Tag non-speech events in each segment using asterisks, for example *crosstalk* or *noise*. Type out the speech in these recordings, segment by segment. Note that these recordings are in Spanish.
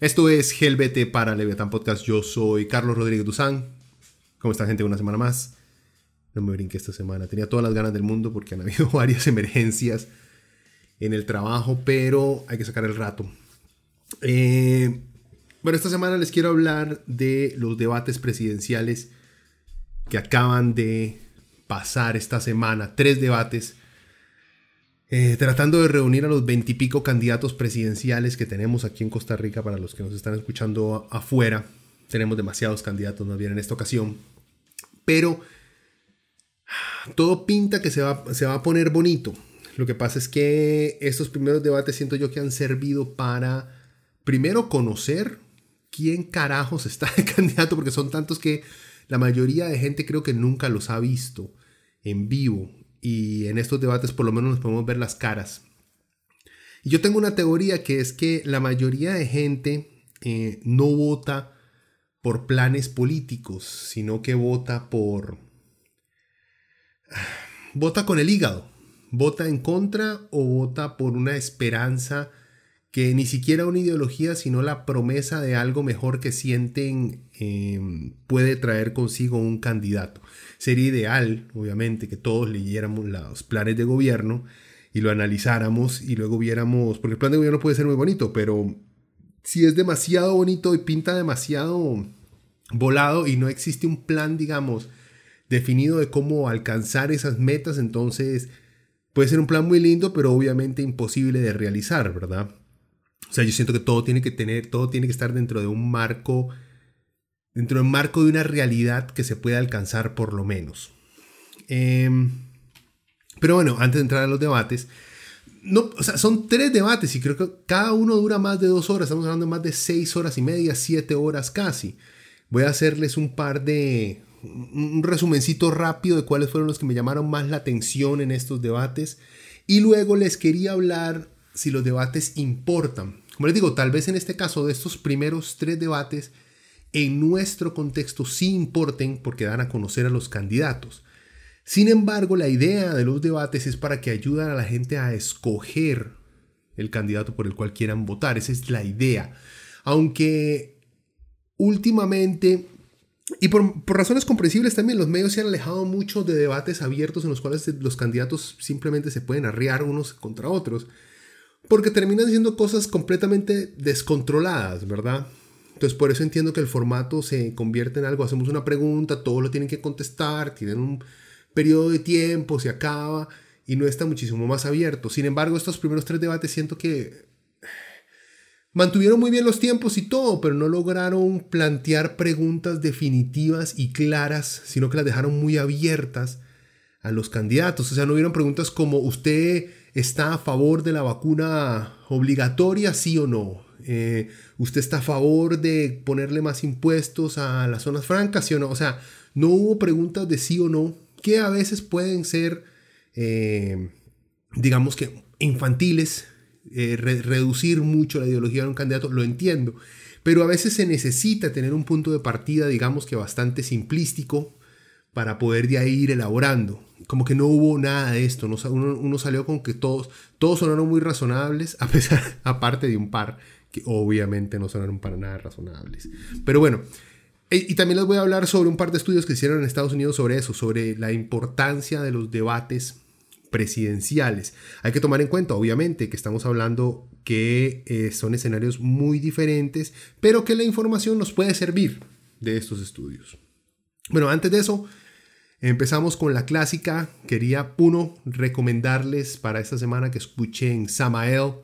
Esto es GLBT para Leviatán Podcast. Yo soy Carlos Rodríguez Duzán. ¿Cómo está, gente? Una semana más. No me brinqué esta semana. Tenía todas las ganas del mundo porque han habido *laughs* varias emergencias en el trabajo, pero hay que sacar el rato. Eh, bueno, esta semana les quiero hablar de los debates presidenciales que acaban de pasar esta semana. Tres debates eh, tratando de reunir a los veintipico candidatos presidenciales que tenemos aquí en Costa Rica para los que nos están escuchando afuera. Tenemos demasiados candidatos más bien en esta ocasión. Pero todo pinta que se va, se va a poner bonito. Lo que pasa es que estos primeros debates siento yo que han servido para primero conocer quién carajos está de candidato, porque son tantos que la mayoría de gente creo que nunca los ha visto en vivo y en estos debates por lo menos nos podemos ver las caras. Y yo tengo una teoría que es que la mayoría de gente eh, no vota por planes políticos, sino que vota por... Vota con el hígado. Vota en contra o vota por una esperanza que ni siquiera una ideología, sino la promesa de algo mejor que sienten em, puede traer consigo un candidato. Sería ideal, obviamente, que todos leyéramos los planes de gobierno y lo analizáramos y luego viéramos, porque el plan de gobierno puede ser muy bonito, pero si es demasiado bonito y pinta demasiado volado y no existe un plan, digamos, definido de cómo alcanzar esas metas, entonces puede ser un plan muy lindo, pero obviamente imposible de realizar, ¿verdad? O sea, yo siento que todo tiene que tener, todo tiene que estar dentro de un marco, dentro del marco de una realidad que se pueda alcanzar por lo menos. Em, pero bueno, antes de entrar a los debates, no, o sea, son tres debates y creo que cada uno dura más de dos horas. Estamos hablando de más de seis horas y media, siete horas casi. Voy a hacerles un par de, un resumencito rápido de cuáles fueron los que me llamaron más la atención en estos debates. Y luego les quería hablar si los debates importan. Como les digo, tal vez en este caso de estos primeros tres debates, en nuestro contexto sí importen porque dan a conocer a los candidatos. Sin embargo, la idea de los debates es para que ayuden a la gente a escoger el candidato por el cual quieran votar. Esa es la idea. Aunque últimamente, y por, por, razones comprensibles también, los medios se han alejado mucho de debates abiertos en los cuales los candidatos simplemente se pueden arriar unos contra otros porque terminan siendo cosas completamente descontroladas, ¿verdad? Entonces por eso entiendo que el formato se convierte en algo, hacemos una pregunta, todos lo tienen que contestar, tienen un periodo de tiempo, se acaba y no está muchísimo más abierto. Sin embargo, estos primeros tres debates siento que mantuvieron muy bien los tiempos y todo, pero no lograron plantear preguntas definitivas y claras, sino que las dejaron muy abiertas a los candidatos. O sea, no hubieron preguntas como usted está a favor de la vacuna obligatoria, sí o no. Eh, usted está a favor de ponerle más impuestos a las zonas francas, sí o no. O sea, no hubo preguntas de sí o no, que a veces pueden ser, eh, digamos que infantiles, eh, reducir mucho la ideología de un candidato, lo entiendo. Pero a veces se necesita tener un punto de partida, digamos que bastante simplístico, para poder de ahí ir elaborando como que no hubo nada de esto. Uno, salió con que todos, todos sonaron muy razonables, *laughs* a pesar, aparte de un par que obviamente no sonaron para nada razonables. Pero bueno, y, también les voy a hablar sobre un par de estudios que hicieron en Estados Unidos sobre eso, sobre la importancia de los debates presidenciales. Hay que tomar en cuenta, obviamente, que estamos hablando que eh, son escenarios muy diferentes, pero que la información nos puede servir de estos estudios. Bueno, antes de eso, Empezamos con la clásica. Quería, uno, recomendarles para esta semana que escuchen Samael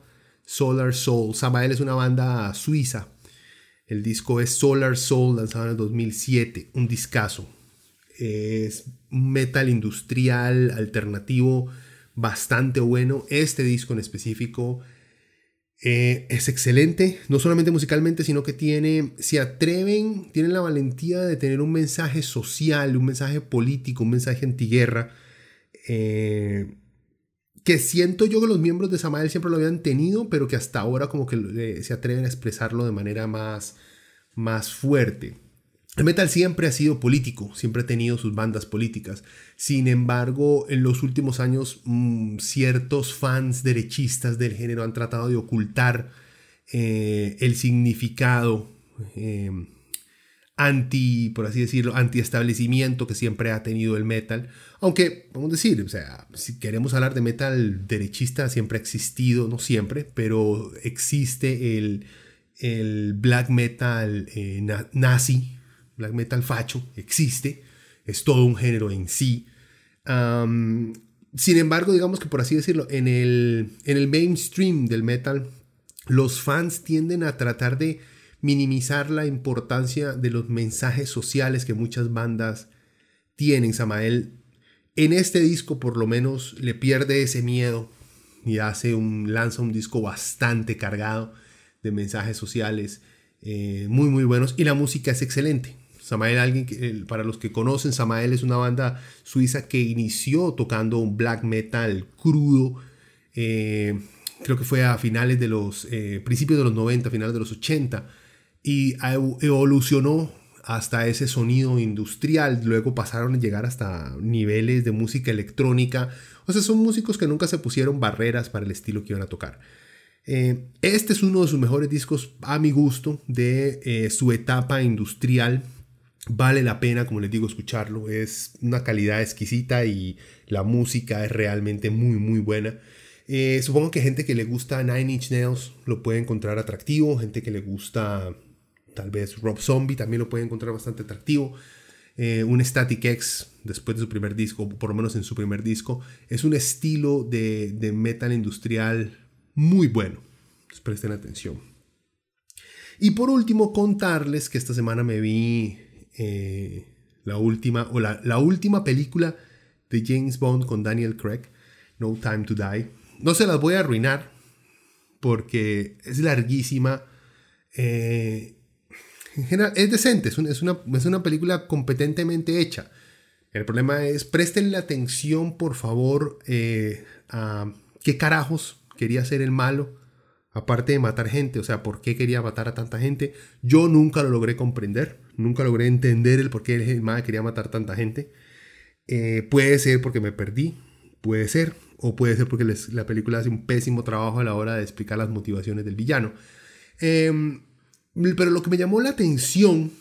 Solar Soul. Samael es una banda suiza. El disco es Solar Soul, lanzado en el 2007. Un discazo. Es metal industrial alternativo bastante bueno. Este disco en específico eh, es excelente, no solamente musicalmente, sino que tiene, se atreven, tienen la valentía de tener un mensaje social, un mensaje político, un mensaje antiguerra. Eh, que siento yo que los miembros de Samael siempre lo habían tenido, pero que hasta ahora como que eh, se atreven a expresarlo de manera más, más fuerte. El metal siempre ha sido político, siempre ha tenido sus bandas políticas. Sin embargo, en los últimos años, mm, ciertos fans derechistas del género han tratado de ocultar eh, el significado eh, anti, por así decirlo, anti-establecimiento que siempre ha tenido el metal. Aunque, vamos a decir, o sea, si queremos hablar de metal derechista, siempre ha existido, no siempre, pero existe el, black metal eh, nazi black metal facho, existe, es todo un género en sí. sin embargo, digamos que por así decirlo, en el, en el mainstream del metal, los fans tienden a tratar de minimizar la importancia de los mensajes sociales que muchas bandas tienen. Samael, en este disco por lo menos le pierde ese miedo y hace un, lanza un disco bastante cargado de mensajes sociales eh, muy muy buenos y la música es excelente. Samael, alguien para los que conocen, Samael es una banda suiza que inició tocando un black metal crudo. Eh, creo que fue a finales de los, eh, principios de los 90, finales de los 80. Y evolucionó hasta ese sonido industrial. Luego pasaron a llegar hasta niveles de música electrónica. O sea, son músicos que nunca se pusieron barreras para el estilo que iban a tocar. Eh, este es uno de sus mejores discos, a mi gusto, de su etapa industrial Vale la pena, como les digo, escucharlo. Es una calidad exquisita y la música es realmente muy, muy buena. Eh, supongo que gente que le gusta Nine Inch Nails lo puede encontrar atractivo. Gente que le gusta tal vez Rob Zombie también lo puede encontrar bastante atractivo. Eh, un Static X después de su primer disco, por lo menos en su primer disco, es un estilo de, de metal industrial muy bueno. presten atención. Y por último, contarles que esta semana me vi eh, la última, o la, última película de James Bond con Daniel Craig, No Time to Die. No se las voy a arruinar porque es larguísima. Eh, en general, es decente, es, una, es una película competentemente hecha. El problema es, presten la atención, por favor, eh, a qué carajos quería ser el malo, aparte de matar gente, o sea, por qué quería matar a tanta gente. Yo nunca lo logré comprender. Nunca logré entender el por qué el quería matar tanta gente. Eh, puede ser porque me perdí, puede ser, o puede ser porque la película hace un pésimo trabajo a la hora de explicar las motivaciones del villano. Em, pero lo que me llamó la atención,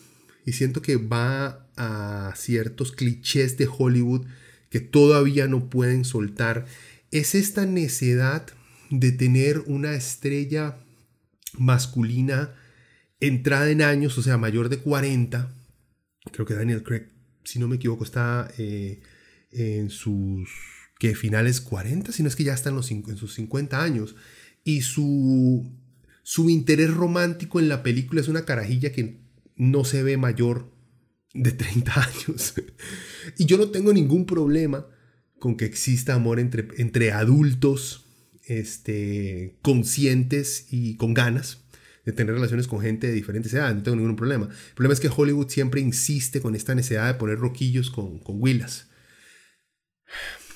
y siento que va a ciertos clichés de Hollywood que todavía no pueden soltar, es esta necedad de tener una estrella masculina entrada en años, o sea, mayor de 40, creo que Daniel Craig, si no me equivoco, está eh, en sus que finales 40, si no es que ya está en, los, en sus 50 años, y su, su interés romántico en la película es una carajilla que no se ve mayor de 30 *laughs* años. y yo no tengo ningún problema con que exista amor entre, entre adultos este, conscientes y con ganas de tener relaciones con gente de diferentes edades, no tengo ningún problema. El problema es que Hollywood siempre insiste con esta necesidad de poner roquillos con, con Willas.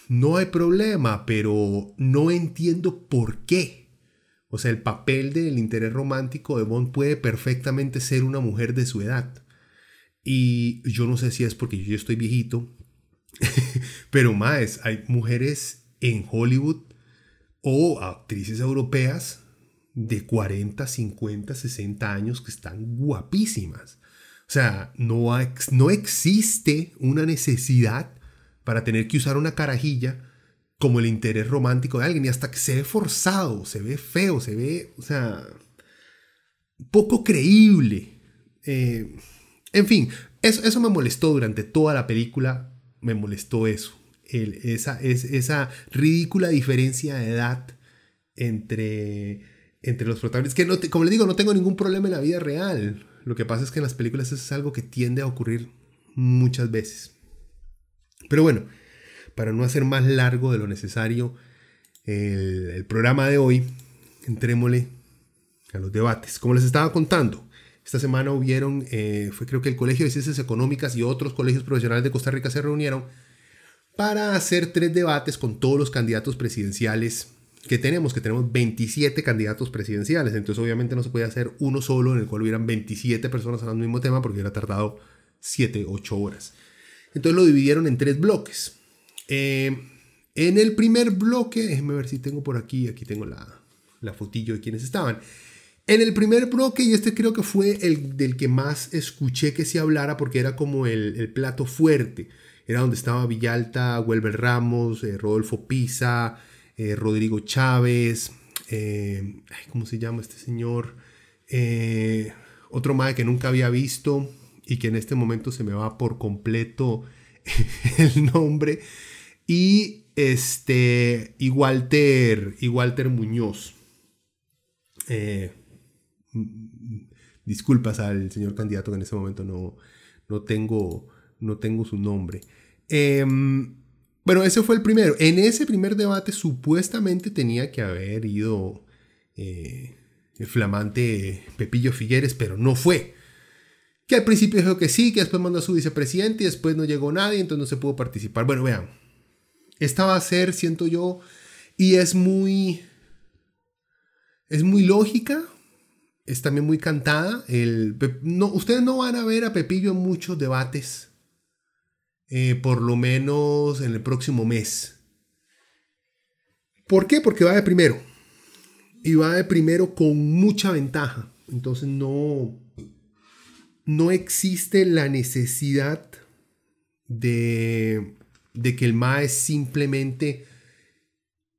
No hay problema, pero no entiendo por qué. O sea, el papel del interés romántico de Bond puede perfectamente ser una mujer de su edad. Y yo no sé si es porque yo estoy viejito, *laughs* pero más, hay mujeres en Hollywood o actrices europeas de 40, 50, 60 años que están guapísimas. O sea, no, no existe una necesidad para tener que usar una carajilla como el interés romántico de alguien. Y hasta que se ve forzado, se ve feo, se ve, o sea, poco creíble. Eh, en fin, eso, eso, me molestó durante toda la película. Me molestó eso. esa, es, esa ridícula diferencia de edad entre entre los protagonistas. Que no como les digo, no tengo ningún problema en la vida real. Lo que pasa es que en las películas eso es algo que tiende a ocurrir muchas veces. Pero bueno, para no hacer más largo de lo necesario el, programa de hoy, entrémosle a los debates. Como les estaba contando, esta semana hubieron, eh, fue creo que el Colegio de Ciencias Económicas y otros colegios profesionales de Costa Rica se reunieron para hacer tres debates con todos los candidatos presidenciales que tenemos, que tenemos 27 candidatos presidenciales. Entonces obviamente no se puede hacer uno solo en el cual hubieran 27 personas hablando del mismo tema porque hubiera tardado 7, 8 horas. Entonces lo dividieron en tres bloques. Eh, en el primer bloque, déjenme ver si tengo por aquí, aquí tengo la, la fotillo de quienes estaban. En el primer bloque, y este creo que fue el del que más escuché que se hablara porque era como el, plato fuerte. Era donde estaba Villalta, Welber Ramos, eh, Rodolfo Pisa, eh, Rodrigo Chávez, ¿cómo se llama este señor? otro más que nunca había visto y que en este momento se me va por completo *laughs* el nombre. Y este, y Walter, y Walter Muñoz. Eh, disculpas al señor candidato que en este momento no, no, tengo, no tengo su nombre. Em, bueno, ese fue el primero. En ese primer debate supuestamente tenía que haber ido eh, el flamante Pepillo Figueres, pero no fue que al principio dijo que sí, que después mandó a su vicepresidente y después no llegó nadie, entonces no se pudo participar. Bueno, vean, esta va a ser, siento yo, y es muy, es muy lógica, es también muy cantada. El, no, ustedes no van a ver a Pepillo en muchos debates, eh, por lo menos en el próximo mes. ¿Por qué? Porque va de primero. Y va de primero con mucha ventaja. Entonces no, no existe la necesidad de, que el MAE simplemente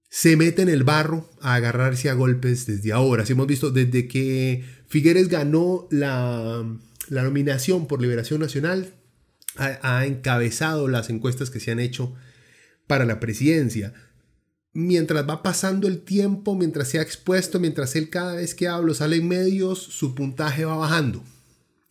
se mete en el barro a agarrarse a golpes desde ahora. Si hemos visto desde que Figueres ganó la, nominación por Liberación Nacional, ha, encabezado las encuestas que se han hecho para la presidencia. Mientras va pasando el tiempo, mientras se ha expuesto, mientras él cada vez que habla sale en medios, su puntaje va bajando.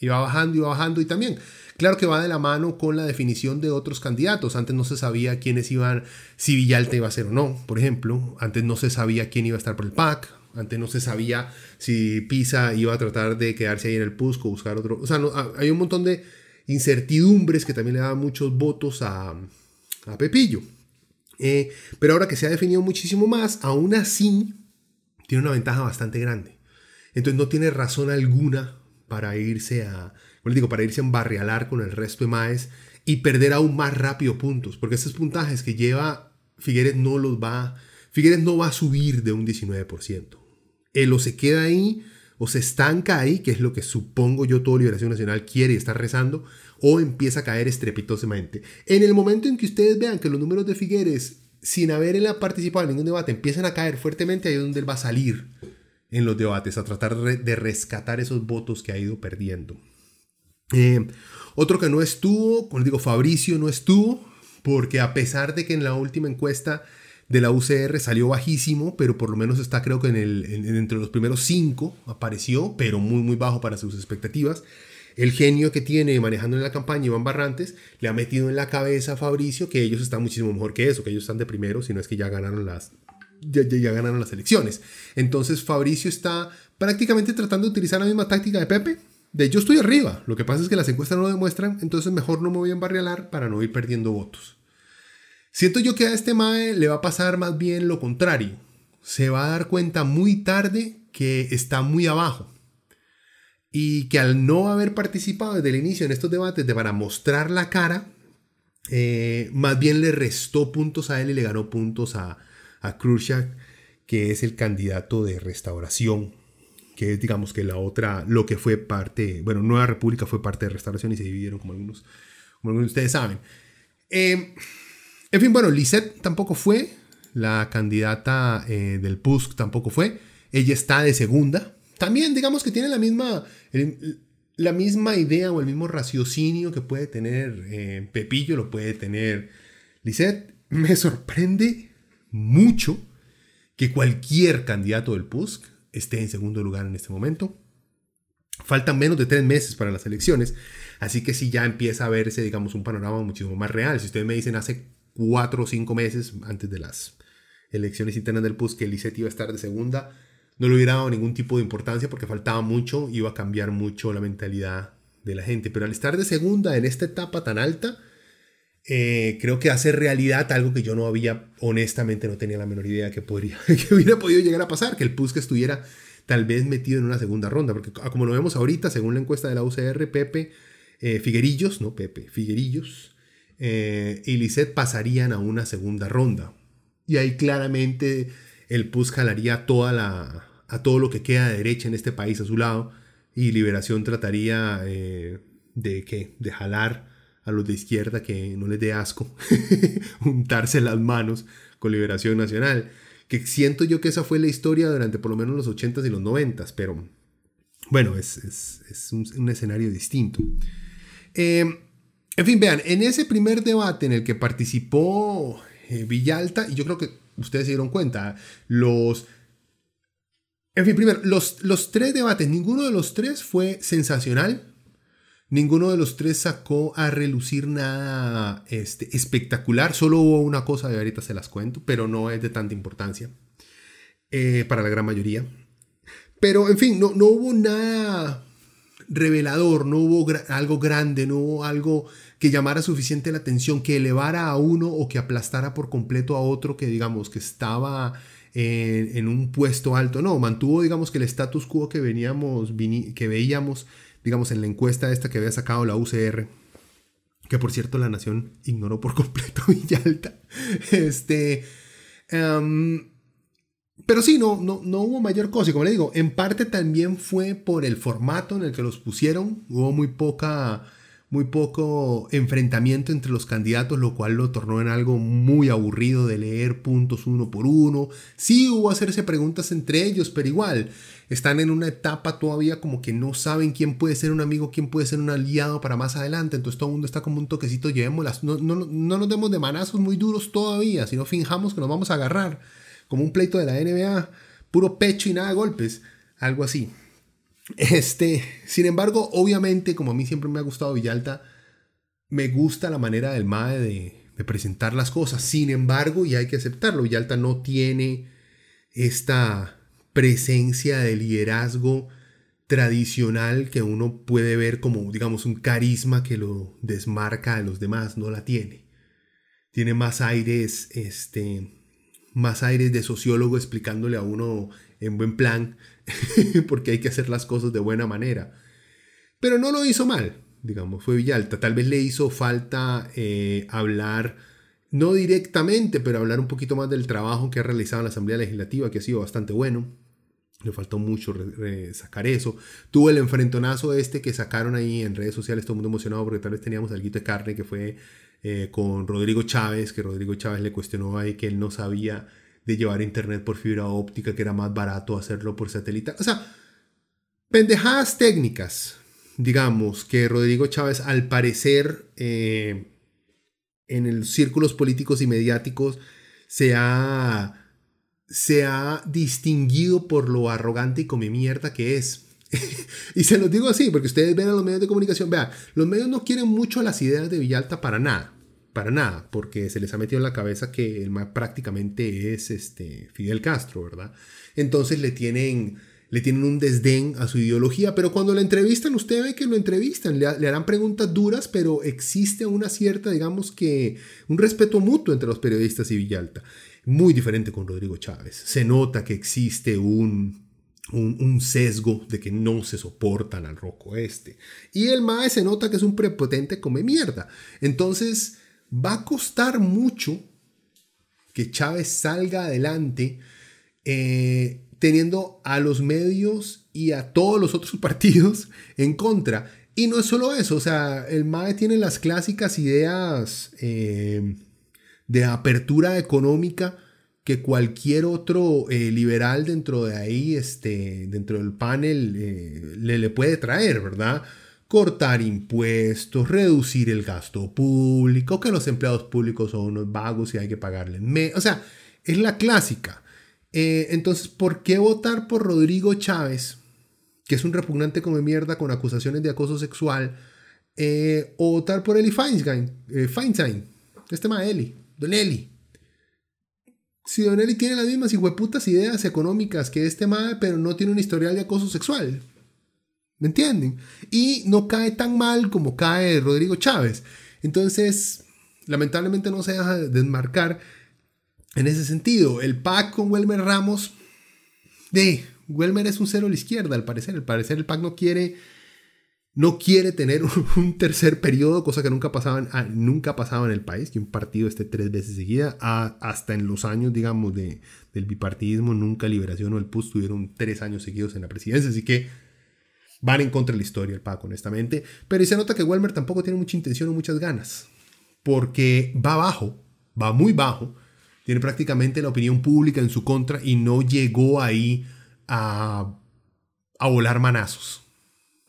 Y va bajando y va bajando y también, claro que va de la mano con la definición de otros candidatos. Antes no se sabía quiénes iban, si Villalta iba a ser o no, por ejemplo. Antes no se sabía quién iba a estar por el PAC. Antes no se sabía si Pisa iba a tratar de quedarse ahí en el PUSCO, buscar otro. O sea, hay un montón de incertidumbres que también le daban muchos votos a, a Pepillo. Eh, pero ahora que se ha definido muchísimo más, aún así tiene una ventaja bastante grande. Entonces no tiene razón alguna para irse a, digo, para irse a embarrialar con el resto de Maes y perder aún más rápido puntos, porque esos puntajes que lleva Figueres no los va, Figueres no va a subir de un 19%. Él o se queda ahí o se estanca ahí, que es lo que supongo yo todo Liberación Nacional quiere y está rezando, o empieza a caer estrepitosamente. En el momento en que ustedes vean que los números de Figueres, sin haber participado en ningún debate, empiezan a caer fuertemente, ahí es donde él va a salir en los debates, a tratar de rescatar esos votos que ha ido perdiendo. Eh, otro que no estuvo, como digo, Fabricio no estuvo, porque a pesar de que en la última encuesta de la UCR salió bajísimo, pero por lo menos está creo que en el, entre los primeros cinco apareció, pero muy muy bajo para sus expectativas. El genio que tiene manejando en la campaña Iván Barrantes le ha metido en la cabeza a Fabricio que ellos están muchísimo mejor que eso, que ellos están de primero, si no es que ya ganaron las, ya, ganaron las elecciones. Entonces Fabricio está prácticamente tratando de utilizar la misma táctica de Pepe. De yo estoy arriba, lo que pasa es que las encuestas no lo demuestran, entonces mejor no me voy a embarrialar para no ir perdiendo votos. Siento yo que a este MAE le va a pasar más bien lo contrario. Se va a dar cuenta muy tarde que está muy abajo. Y que al no haber participado desde el inicio en estos debates de para mostrar la cara, eh, más bien le restó puntos a él y le ganó puntos a, a Khrushchev, que es el candidato de restauración, que es digamos que la otra, lo que fue parte, bueno, Nueva República fue parte de restauración y se dividieron como algunos, como algunos de ustedes saben. Em, en fin, bueno, Lisette tampoco fue, la candidata eh, del PUSC tampoco fue, ella está de segunda, también digamos que tiene la misma, la misma idea o el mismo raciocinio que puede tener eh, Pepillo, lo puede tener Lisette. Me sorprende mucho que cualquier candidato del PUSC esté en segundo lugar en este momento. Faltan menos de tres meses para las elecciones, así que sí ya empieza a verse, digamos, un panorama muchísimo más real. Si ustedes me dicen hace cuatro o cinco meses antes de las elecciones internas del PUS que Lisset iba a estar de segunda, no le hubiera dado ningún tipo de importancia porque faltaba mucho, iba a cambiar mucho la mentalidad de la gente. Pero al estar de segunda en esta etapa tan alta, eh, creo que hace realidad algo que yo no había, honestamente no tenía la menor idea que, podría, *laughs* que hubiera podido llegar a pasar, que el PUS que estuviera tal vez metido en una segunda ronda, porque como lo vemos ahorita, según la encuesta de la UCR, Pepe eh, Figuerillos, no Pepe, Figuerillos eh, y Lisset pasarían a una segunda ronda. Y ahí claramente el PUS jalaría toda la, a todo lo que queda de derecha en este país a su lado y Liberación trataría eh, de, ¿qué? de jalar a los de izquierda que no les dé asco *laughs* untarse las manos con Liberación Nacional. Que siento yo que esa fue la historia durante por lo menos los 80s y los 90s, pero bueno, es, es, un, escenario distinto. Eh, en fin, vean, en ese primer debate en el que participó eh, Villalta, y yo creo que ustedes se dieron cuenta, los en fin, primero, los, los tres debates, ninguno de los tres fue sensacional. Ninguno de los tres sacó a relucir nada este, espectacular. Solo hubo una cosa, de ahorita se las cuento, pero no es de tanta importancia eh, para la gran mayoría. Pero, en fin, no, no hubo nada revelador, no hubo algo grande, no hubo algo que llamara suficiente la atención, que elevara a uno o que aplastara por completo a otro que, digamos, que estaba en, un puesto alto. No, mantuvo, digamos, que el status quo que veníamos, que veíamos, digamos, en la encuesta esta que había sacado la UCR. Que por cierto la nación ignoró por *laughs* completo Villalta. Este. Em, pero sí, no, no, no hubo mayor cosa. Y como le digo, en parte también fue por el formato en el que los pusieron. Hubo muy poca muy poco enfrentamiento entre los candidatos, lo cual lo tornó en algo muy aburrido de leer puntos uno por uno. Sí hubo hacerse preguntas entre ellos, pero igual están en una etapa todavía como que no saben quién puede ser un amigo, quién puede ser un aliado para más adelante. Entonces todo el mundo está como un toquecito, llevémoslas. No, no, no nos demos de manazos muy duros todavía, sino finjamos que nos vamos a agarrar como un pleito de la NBA, puro pecho y nada de golpes, algo así. Este, sin embargo, obviamente, como a mí siempre me ha gustado Villalta, me gusta la manera del MAE de, de presentar las cosas. Sin embargo, y hay que aceptarlo, Villalta no tiene esta presencia de liderazgo tradicional que uno puede ver como, digamos, un carisma que lo desmarca a los demás, no la tiene. Tiene más aires, este, más aires de sociólogo explicándole a uno en buen plan *laughs* porque hay que hacer las cosas de buena manera. Pero no lo hizo mal, digamos, fue Villalta. Tal vez le hizo falta eh, hablar, no directamente, pero hablar un poquito más del trabajo que ha realizado en la Asamblea Legislativa, que ha sido bastante bueno. Le faltó mucho sacar eso. Tuvo el enfrentonazo este que sacaron ahí en redes sociales, todo el mundo emocionado porque tal vez teníamos algo de carne que fue eh, con Rodrigo Chávez, que Rodrigo Chávez le cuestionó ahí que él no sabía de llevar internet por fibra óptica, que era más barato hacerlo por satélite. O sea, pendejadas técnicas, digamos, que Rodrigo Chávez al parecer eh, en los círculos políticos y mediáticos se ha, se ha distinguido por lo arrogante y come mierda que es. *laughs* y se los digo así, porque ustedes ven a los medios de comunicación, vean, los medios no quieren mucho las ideas de Villalta para nada para nada, porque se les ha metido en la cabeza que el más prácticamente es este Fidel Castro, ¿verdad? Entonces le tienen, le tienen un desdén a su ideología, pero cuando lo entrevistan, usted ve que lo entrevistan, le, harán preguntas duras, pero existe una cierta, digamos que, un respeto mutuo entre los periodistas y Villalta. Muy diferente con Rodrigo Chávez. Se nota que existe un, un, sesgo de que no se soportan al roco este. Y el MAE se nota que es un prepotente come mierda. Entonces, va a costar mucho que Chávez salga adelante eh, teniendo a los medios y a todos los otros *laughs* partidos en contra. Y no es solo eso, o sea, el MAE tiene las clásicas ideas eh, de apertura económica que cualquier otro eh, liberal dentro de ahí, este, dentro del panel, le, le puede traer, ¿verdad? Cortar impuestos, reducir el gasto público, que los empleados públicos son unos vagos y hay que pagarles. o sea, es la clásica. Eh, entonces, ¿por qué votar por Rodrigo Chávez, que es un repugnante como mierda con acusaciones de acoso sexual, eh, o votar por Eli Feinstein, eh, Feinstein este tema Eli, Don Eli? Si Don Eli tiene las mismas hueputas ideas económicas que este mae, pero no tiene un historial de acoso sexual. ¿Me entienden? Y no cae tan mal como cae Rodrigo Chávez. Entonces, lamentablemente no se deja desmarcar en ese sentido. El PAC con Welmer Ramos, de Welmer es un cero a la izquierda, al parecer. Al parecer el PAC no quiere, no quiere tener *laughs* un tercer periodo, cosa que nunca pasaba, en, nunca pasaba en el país, que un partido esté tres veces seguida, hasta en los años, digamos, de, del bipartidismo, nunca Liberación o el PUS tuvieron tres años seguidos en la presidencia, así que van en contra de la historia el PAC, honestamente. Pero se nota que Welmer tampoco tiene mucha intención o muchas ganas, porque va bajo, va muy bajo, tiene prácticamente la opinión pública en su contra y no llegó ahí a, a volar manazos.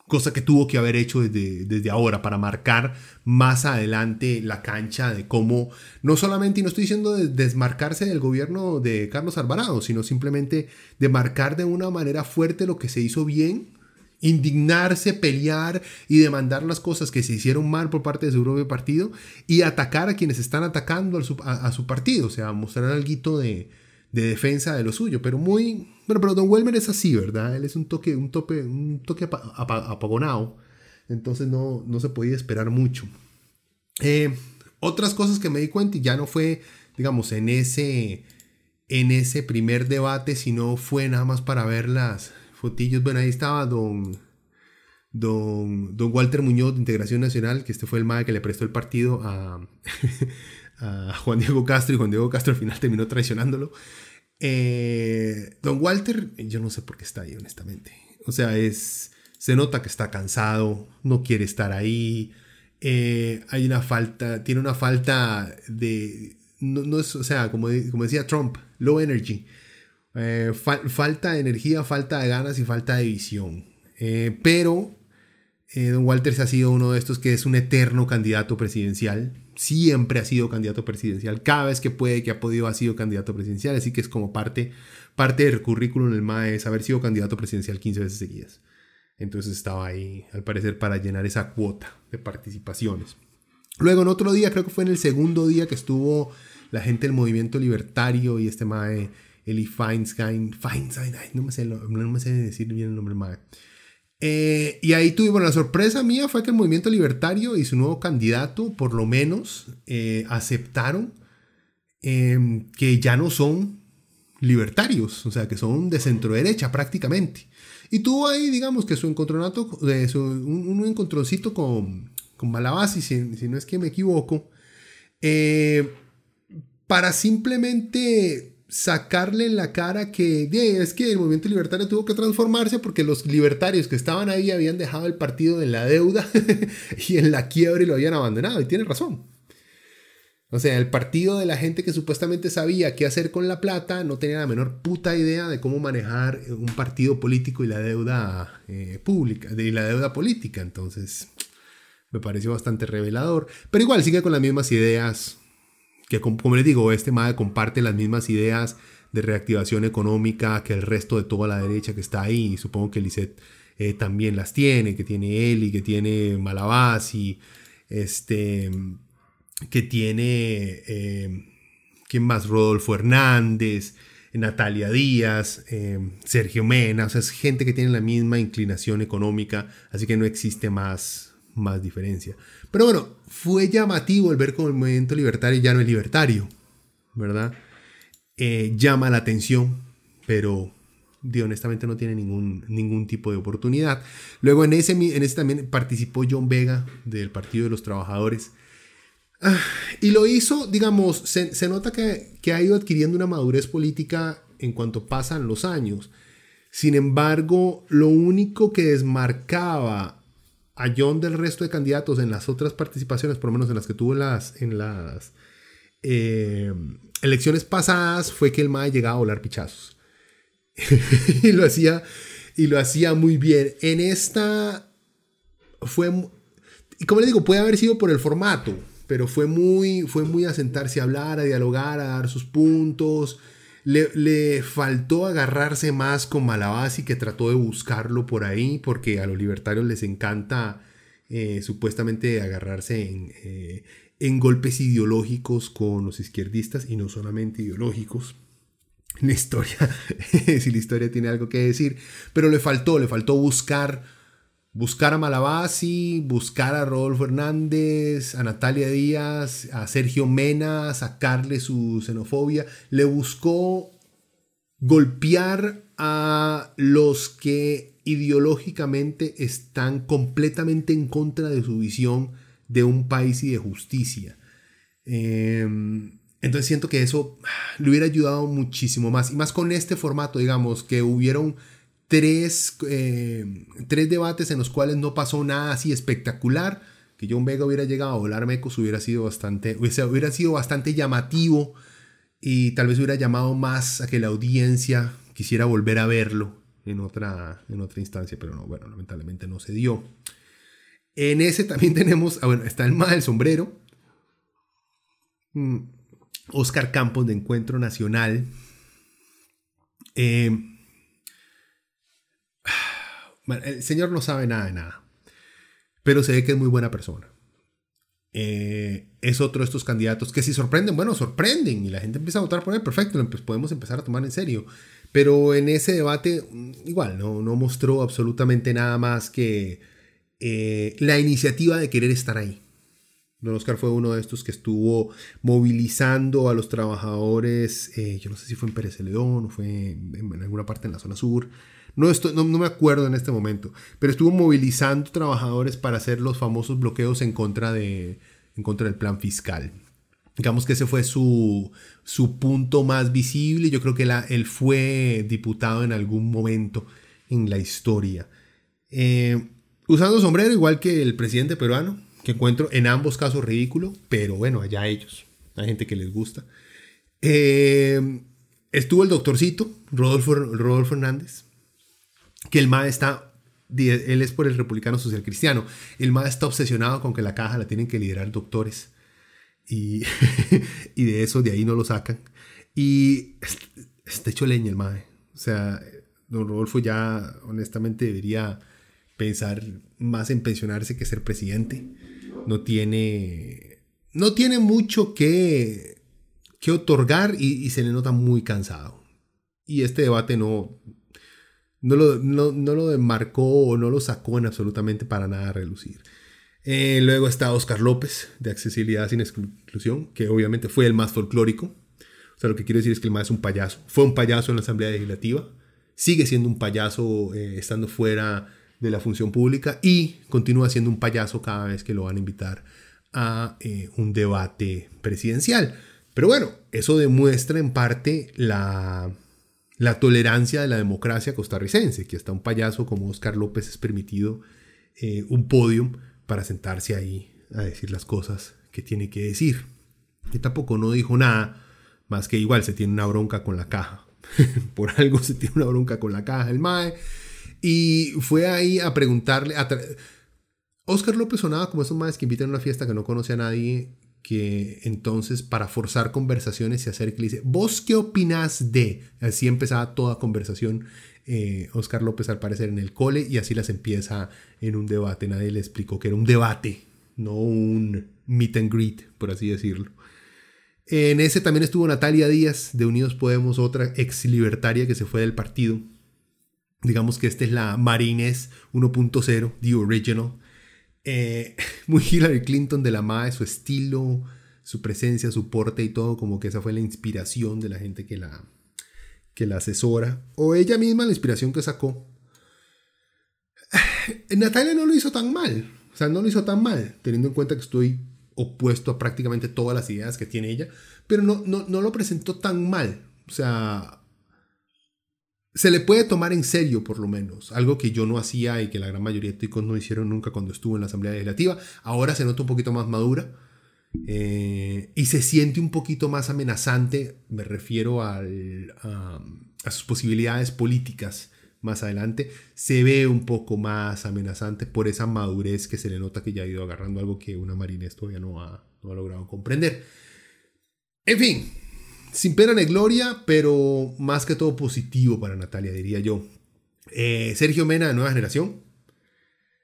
Cosa que tuvo que haber hecho desde, desde ahora para marcar más adelante la cancha de cómo, no solamente, y no estoy diciendo de desmarcarse del gobierno de Carlos Alvarado, sino simplemente de marcar de una manera fuerte lo que se hizo bien indignarse, pelear y demandar las cosas que se hicieron mal por parte de su propio partido y atacar a quienes están atacando a su, partido, o sea, mostrar algo de, de defensa de lo suyo, pero muy... Bueno, pero Don Welmer es así, ¿verdad? Él es un toque, un tope, un toque apagonado, entonces no, no se podía esperar mucho. Eh, otras cosas que me di cuenta y ya no fue, digamos, en ese, en ese primer debate, sino fue nada más para ver las, fotillos. Bueno, ahí estaba don, don, don Walter Muñoz de Integración Nacional, que este fue el MAE que le prestó el partido *laughs* a, Juan Diego Castro y Juan Diego Castro al final terminó traicionándolo. Eh, don Walter, yo no sé por qué está ahí, honestamente. O sea, es, se nota que está cansado, no quiere estar ahí. Eh, hay una falta, tiene una falta de, no, es, o sea, como, como decía Trump, low energy. Eh, falta de energía, falta de ganas y falta de visión. Eh, pero eh, Don Walters ha sido uno de estos que es un eterno candidato presidencial. Siempre ha sido candidato presidencial. Cada vez que puede, que ha podido, ha sido candidato presidencial. Así que es como parte, parte del currículum en el MAE es haber sido candidato presidencial 15 veces seguidas. Entonces estaba ahí, al parecer, para llenar esa cuota de participaciones. Luego, en otro día, creo que fue en el segundo día que estuvo la gente del movimiento libertario y este MAE Eli Feinstein, Feinstein, no, me sé, no me sé decir bien el nombre madre. Eh, y ahí tuvimos la sorpresa mía fue que el movimiento libertario y su nuevo candidato, por lo menos, eh, aceptaron em, que ya no son libertarios, o sea, que son de centro derecha prácticamente. Y tuvo ahí, digamos, que su encontronato, su, un, encontroncito con, con Malabasi, si, si, no es que me equivoco, eh, para simplemente sacarle en la cara que es que el movimiento libertario tuvo que transformarse porque los libertarios que estaban ahí habían dejado el partido en la deuda *laughs* y en la quiebra y lo habían abandonado. Y tiene razón. O sea, el partido de la gente que supuestamente sabía qué hacer con la plata no tenía la menor puta idea de cómo manejar un partido político y la deuda eh, pública, de la deuda política. Entonces, me pareció bastante revelador. Pero igual sigue con las mismas ideas que como les digo, este MAE comparte las mismas ideas de reactivación económica que el resto de toda la derecha que está ahí. Supongo que Lisset eh, también las tiene, que tiene Eli, que tiene Malabasi, este, que tiene, eh, ¿quién más? Rodolfo Hernández, Natalia Díaz, eh, Sergio Mena, o sea, es gente que tiene la misma inclinación económica, así que no existe más, más diferencia. Pero bueno, fue llamativo el ver cómo el movimiento libertario ya no es libertario, ¿verdad? Eh, llama la atención, pero honestamente no tiene ningún, ningún tipo de oportunidad. Luego en ese, en ese también participó John Vega del Partido de los Trabajadores. Ah, y lo hizo, digamos, se, se nota que, que, ha ido adquiriendo una madurez política en cuanto pasan los años. Sin embargo, lo único que desmarcaba a John del resto de candidatos en las otras participaciones, por lo menos en las que tuvo las, en las eh, elecciones pasadas, fue que el MAE llegaba a volar pichazos. *laughs* y lo hacía y lo hacía muy bien. En esta fue y como le digo, puede haber sido por el formato, pero fue muy fue muy a sentarse a hablar, a dialogar, a dar sus puntos, Le, faltó agarrarse más con Malabasi, que trató de buscarlo por ahí, porque a los libertarios les encanta eh, supuestamente agarrarse en, eh, en golpes ideológicos con los izquierdistas y no solamente ideológicos. *laughs* La historia, *laughs* si la historia tiene algo que decir, pero le faltó, le faltó buscar, buscar a Malabasi, buscar a Rodolfo Hernández, a Natalia Díaz, a Sergio Mena, sacarle su xenofobia, le buscó golpear a los que ideológicamente están completamente en contra de su visión de un país y de justicia. Em, entonces siento que eso le hubiera ayudado muchísimo más. Y más con este formato, digamos, que hubieron tres, em, tres debates en los cuales no pasó nada así espectacular. Que John Vega hubiera llegado a volar mecos hubiera sido bastante, hubiera sido bastante llamativo y tal vez hubiera llamado más a que la audiencia quisiera volver a verlo en otra, en otra instancia, pero no, bueno, lamentablemente no se dio. En ese también *laughs* tenemos, ah, bueno, está el más del sombrero. Oscar mm, Campos de Encuentro Nacional. Eh, el señor no sabe nada de nada, pero se ve que es muy buena persona. Eh, es otro de estos candidatos que si sorprenden, bueno, sorprenden y la gente empieza a votar por él, perfecto, pues podemos empezar a tomar en serio. Pero en ese debate, mm, igual, no, mostró absolutamente nada más que eh, la iniciativa de querer estar ahí. Don Oscar fue uno de estos que estuvo movilizando a los trabajadores, eh, yo no sé si fue en Pérez León o fue en, alguna parte en la zona sur, no, estoy, no, me acuerdo en este momento, pero estuvo movilizando trabajadores para hacer los famosos bloqueos en contra, de, en contra del plan fiscal. Digamos que ese fue su, su punto más visible. Yo creo que la, él fue diputado en algún momento en la historia. Eh, Usando sombrero igual que el presidente peruano, que encuentro en ambos casos ridículo, pero bueno, allá ellos. Hay gente que les gusta. Eh, estuvo el doctorcito, Rodolfo, Rodolfo Hernández, que el MA está, él es por el republicano social cristiano, el MA está obsesionado con que la caja la tienen que liderar doctores. Y, *laughs* y de eso, de ahí no lo sacan. Y está hecho leña el MAE. O sea, don Rodolfo ya honestamente debería pensar más en pensionarse que ser presidente. No tiene, no tiene mucho que, que otorgar y, se le nota muy cansado. Y este debate no, no, lo, no, lo demarcó o no lo sacó en absolutamente para nada a relucir. Eh, luego está Oscar López, de Accesibilidad sin Exclusión, que obviamente fue el más folclórico. O sea, lo que quiero decir es que el más es un payaso. Fue un payaso en la Asamblea Legislativa. Sigue siendo un payaso eh, estando fuera de la función pública y continúa siendo un payaso cada vez que lo van a invitar a eh, un debate presidencial. Pero bueno, eso demuestra en parte la, la tolerancia de la democracia costarricense, que hasta un payaso como Oscar López es permitido eh, un podium para sentarse ahí a decir las cosas que tiene que decir. Que tampoco no dijo nada, más que igual se tiene una bronca con la caja. *laughs* Por algo se tiene una bronca con la caja el MAE. Y fue ahí a preguntarle. A Oscar López sonaba como esos madres que invitan a una fiesta que no conoce a nadie. Que entonces, para forzar conversaciones, se acerca y le dice: ¿Vos qué opinas de? Así empezaba toda conversación. Eh, Oscar López, al parecer, en el cole. Y así las empieza en un debate. Nadie le explicó que era un debate, no un meet and greet, por así decirlo. En ese también estuvo Natalia Díaz de Unidos Podemos, otra ex libertaria que se fue del partido Digamos que esta es la Marines 1.0, The Original. Eh, *laughs* muy Hillary Clinton de la MAE, su estilo, su presencia, su porte y todo, como que esa fue la inspiración de la gente que la, que la asesora. O ella misma la inspiración que sacó. *sighs* Natalia no lo hizo tan mal. O sea, no lo hizo tan mal, teniendo en cuenta que estoy opuesto a prácticamente todas las ideas que tiene ella. Pero no, no, no lo presentó tan mal. O sea, se le puede tomar en serio, por lo menos, algo que yo no hacía y que la gran mayoría de ticos no hicieron nunca cuando estuvo en la Asamblea Legislativa. Ahora se nota un poquito más madura eh, y se siente un poquito más amenazante, me refiero a, sus posibilidades políticas más adelante. Se ve un poco más amenazante por esa madurez que se le nota que ya ha ido agarrando algo que una marinés todavía no ha, no ha logrado comprender. En fin, sin pena ni gloria, pero más que todo positivo para Natalia, diría yo. Eh, Sergio Mena, de nueva generación.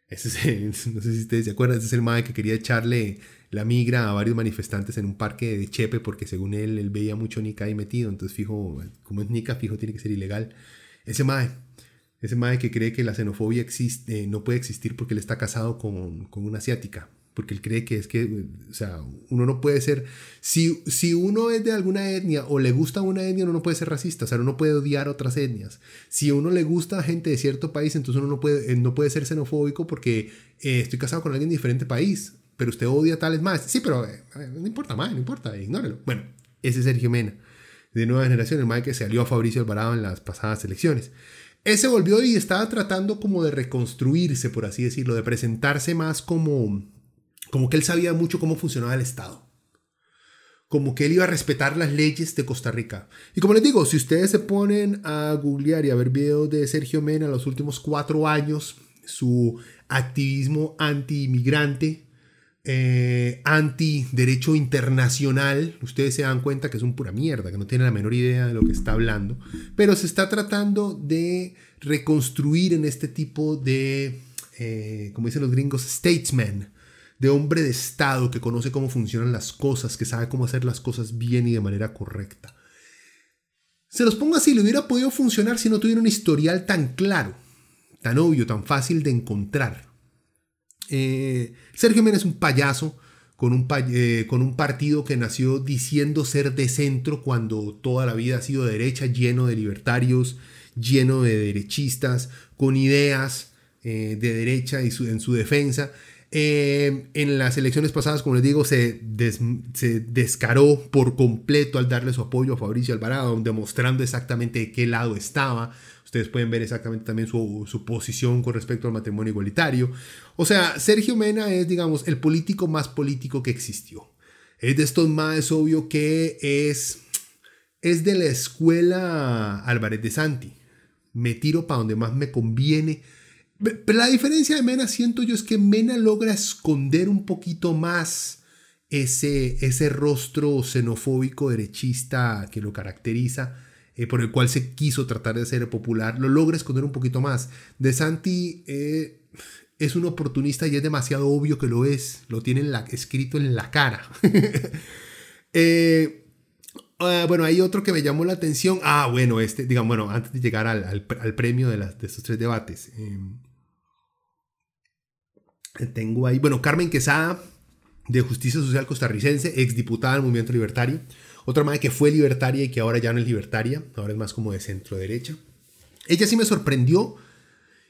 Ese es *laughs* no sé si ustedes se acuerdan, ese es el mae que quería echarle la migra a varios manifestantes en un parque de Chepe porque según él, él veía mucho Nica ahí metido. Entonces, fijo, como es Nica, fijo, tiene que ser ilegal. Ese mae, ese mae que cree que la xenofobia existe, no puede existir porque él está casado con, con una asiática porque él cree que es que, o sea, uno no puede ser, si, si uno es de alguna etnia o le gusta una etnia, uno no puede ser racista, o sea, uno no puede odiar otras etnias. Si a uno le gusta gente de cierto país, entonces uno no puede, eh, no puede ser xenofóbico porque eh, estoy casado con alguien de diferente país, pero usted odia tales más. Sí, pero eh, no importa más, no importa, ignórelo. Bueno, ese es Sergio Mena, de nueva generación, el más que salió a Fabricio Alvarado en las pasadas elecciones. Ese volvió y estaba tratando como de reconstruirse, por así decirlo, de presentarse más como como que él sabía mucho cómo funcionaba el Estado. Como que él iba a respetar las leyes de Costa Rica. Y como les digo, si ustedes se ponen a googlear y a ver videos de Sergio Mena en los últimos cuatro años, su activismo anti-inmigrante, eh, anti-derecho internacional, ustedes se dan cuenta que es un pura mierda, que no tiene la menor idea de lo que está hablando, pero se está tratando de reconstruir en este tipo de, eh, como dicen los gringos, statesmen, de hombre de Estado que conoce cómo funcionan las cosas, que sabe cómo hacer las cosas bien y de manera correcta. Se los pongo así, le hubiera podido funcionar si no tuviera un historial tan claro, tan obvio, tan fácil de encontrar. Eh, Sergio Méndez es un payaso con un, eh, con un partido que nació diciendo ser de centro cuando toda la vida ha sido de derecha, lleno de libertarios, lleno de derechistas, con ideas eh, de derecha y en su defensa. Eh, en las elecciones pasadas, como les digo, se, se, descaró por completo al darle su apoyo a Fabricio Alvarado, demostrando exactamente de qué lado estaba. Ustedes pueden ver exactamente también su, su, posición con respecto al matrimonio igualitario. O sea, Sergio Mena es, digamos, el político más político que existió. Es de estos más obvio que es, es de la escuela Álvarez de Santi. Me tiro para donde más me conviene pero la diferencia de Mena, siento yo, es que Mena logra esconder un poquito más ese, ese rostro xenofóbico derechista que lo caracteriza, eh, por el cual se quiso tratar de ser popular, lo logra esconder un poquito más. De Santi eh, es un oportunista y es demasiado obvio que lo es, lo tiene escrito en la cara. *laughs* eh, Ah, bueno, hay otro que me llamó la atención. Ah, bueno, este, digamos, bueno, antes de llegar al, al, premio de, las, de, estos tres debates. Em, tengo ahí, bueno, Carmen Quesada, de Justicia Social Costarricense, exdiputada del Movimiento Libertario. Otra madre que fue libertaria y que ahora ya no es libertaria, ahora es más como de centro derecha. Ella sí me sorprendió.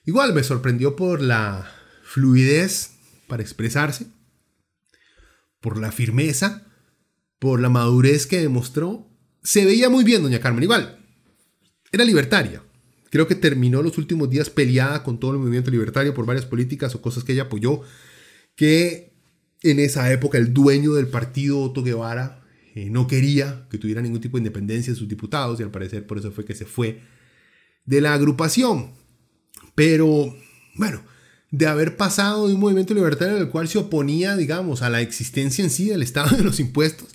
Igual me sorprendió por la fluidez para expresarse, por la firmeza por la madurez que demostró, se veía muy bien doña Carmen. Igual, era libertaria. Creo que terminó los últimos días peleada con todo el movimiento libertario por varias políticas o cosas que ella apoyó, que en esa época el dueño del partido, Otto Guevara, eh, no quería que tuviera ningún tipo de independencia de sus diputados y al parecer por eso fue que se fue de la agrupación. Pero, bueno, de haber pasado de un movimiento libertario al cual se oponía, digamos, a la existencia en sí del Estado de los impuestos,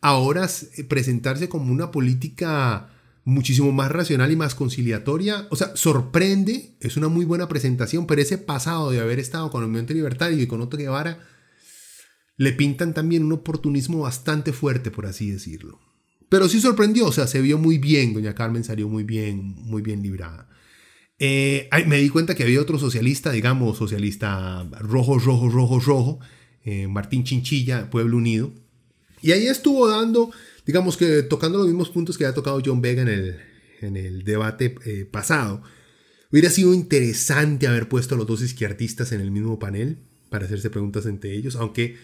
ahora eh, presentarse como una política muchísimo más racional y más conciliatoria, o sea, sorprende, es una muy buena presentación, pero ese pasado de haber estado con el movimiento libertario y con Otto Guevara, le pintan también un oportunismo bastante fuerte, por así decirlo. Pero sí sorprendió, o sea, se vio muy bien, doña Carmen salió muy bien, muy bien librada. Eh, me di cuenta que había otro socialista, digamos, socialista rojo, rojo, rojo, rojo, eh, Martín Chinchilla, Pueblo Unido, y ahí estuvo dando, digamos que tocando los mismos puntos que había tocado John Vega en el, en el debate eh, pasado. Hubiera sido interesante haber puesto a los dos izquierdistas en el mismo panel para hacerse preguntas entre ellos, aunque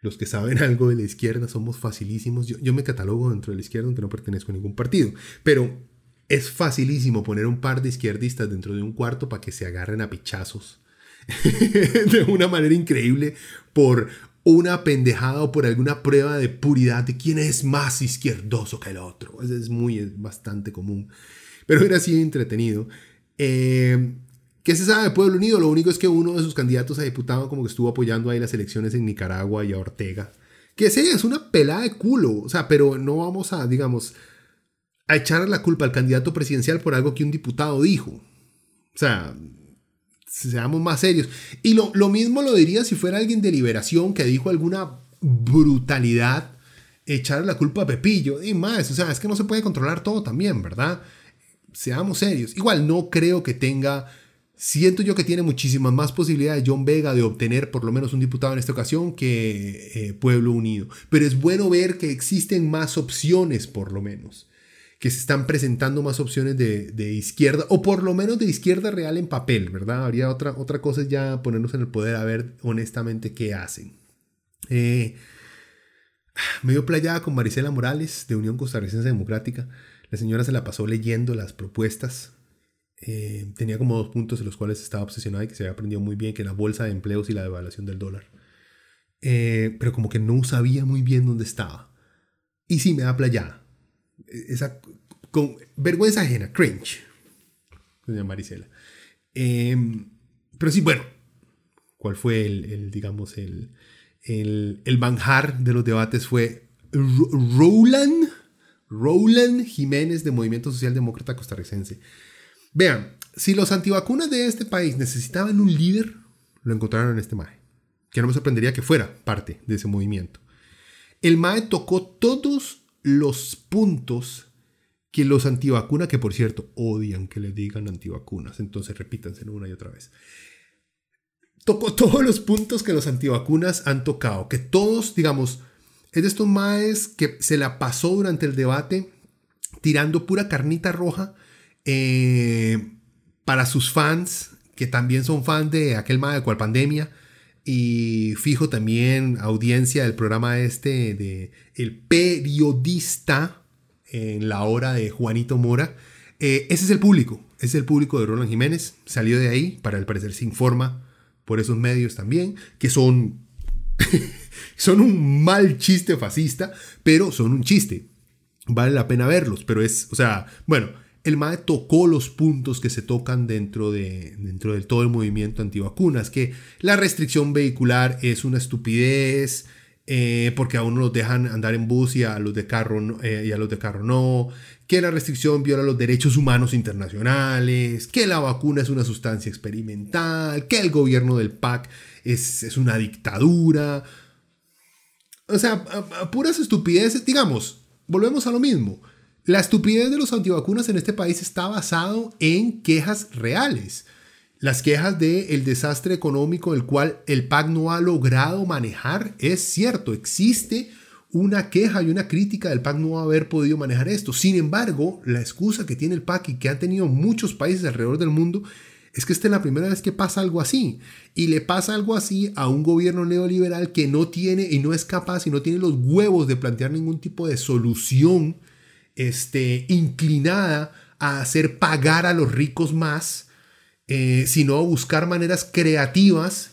los que saben *laughs* algo de la izquierda somos facilísimos. Yo, yo me catalogo dentro de la izquierda aunque no pertenezco a ningún partido, pero es facilísimo poner un par de izquierdistas dentro de un cuarto para que se agarren a pichazos *laughs* de una manera increíble por una pendejada o por alguna prueba de puridad de quién es más izquierdoso que el otro. Eso es muy, es bastante común. Pero era así entretenido. Eh, ¿Qué se sabe de Pueblo Unido? Lo único es que uno de sus candidatos a diputado como que estuvo apoyando ahí las elecciones en Nicaragua y a Ortega. Que sí, es una pelada de culo. O sea, pero no vamos a, digamos, a echar la culpa al candidato presidencial por algo que un diputado dijo. O sea, seamos más serios. Y lo, lo mismo lo diría si fuera alguien de liberación que dijo alguna brutalidad, echar la culpa a Pepillo. Y más, o sea, es que no se puede controlar todo también, ¿verdad? Seamos serios. Igual no creo que tenga Siento yo que tiene muchísimas más posibilidades John Vega de obtener por lo menos un diputado en esta ocasión que eh, Pueblo Unido. Pero es bueno ver que existen más opciones por lo menos. Que se están presentando más opciones de, izquierda o por lo menos de izquierda real en papel, ¿verdad? Habría otra, otra cosa ya ponernos en el poder a ver honestamente qué hacen. Eh, medio playada con Marisela Morales de Unión Costarricense Democrática. La señora se la pasó leyendo las propuestas eh, tenía como dos puntos en los cuales estaba obsesionada y que se había aprendido muy bien, que la bolsa de empleos y la devaluación del dólar. Eh, pero como que no sabía muy bien dónde estaba. Y sí, me da playa. Esa, con vergüenza ajena, cringe. Doña Marisela. Em, pero sí, bueno. ¿Cuál fue el, digamos, el, el, el, manjar de los debates? Fue Roland, Roland Jiménez de Movimiento Social Demócrata Costarricense. Vean, si los antivacunas de este país necesitaban un líder, lo encontraron en este MAE, que no me sorprendería que fuera parte de ese movimiento. El MAE tocó todos los puntos que los antivacunas, que por cierto odian que le digan antivacunas, entonces repítanse una y otra vez. Tocó *laughs* todos los puntos que los antivacunas han tocado, que todos, digamos, es de estos maes que se la pasó durante el debate tirando pura carnita roja eh, para sus fans, que también son fans de aquel mae de cual pandemia, y fijo también audiencia del programa este de El Periodista en la hora de Juanito Mora. Eh, ese es el público, ese es el público de Roland Jiménez. Salió de ahí, para el parecer se informa por esos medios también, que son, *laughs* son un mal chiste fascista, pero son un chiste. Vale la pena verlos, pero es, o sea, bueno, el MAE tocó los puntos que se tocan dentro de, dentro de todo el movimiento antivacunas, que la restricción vehicular es una estupidez, eh, porque a uno los dejan andar en bus y a los de carro eh, y a los de carro no, que la restricción viola los derechos humanos internacionales, que la vacuna es una sustancia experimental, que el gobierno del PAC es, es una dictadura. O sea, puras estupideces, digamos, volvemos a lo mismo. La estupidez de los antivacunas en este país está basado en quejas reales. Las quejas del el desastre económico del cual el PAC no ha logrado manejar es cierto, existe una queja y una crítica del PAC no haber podido manejar esto. Sin embargo, la excusa que tiene el PAC y que han tenido muchos países alrededor del mundo es que esta es la primera vez que pasa algo así. Y le pasa algo así a un gobierno neoliberal que no tiene y no es capaz y no tiene los huevos de plantear ningún tipo de solución este, inclinada a hacer pagar a los ricos más, eh, sino a buscar maneras creativas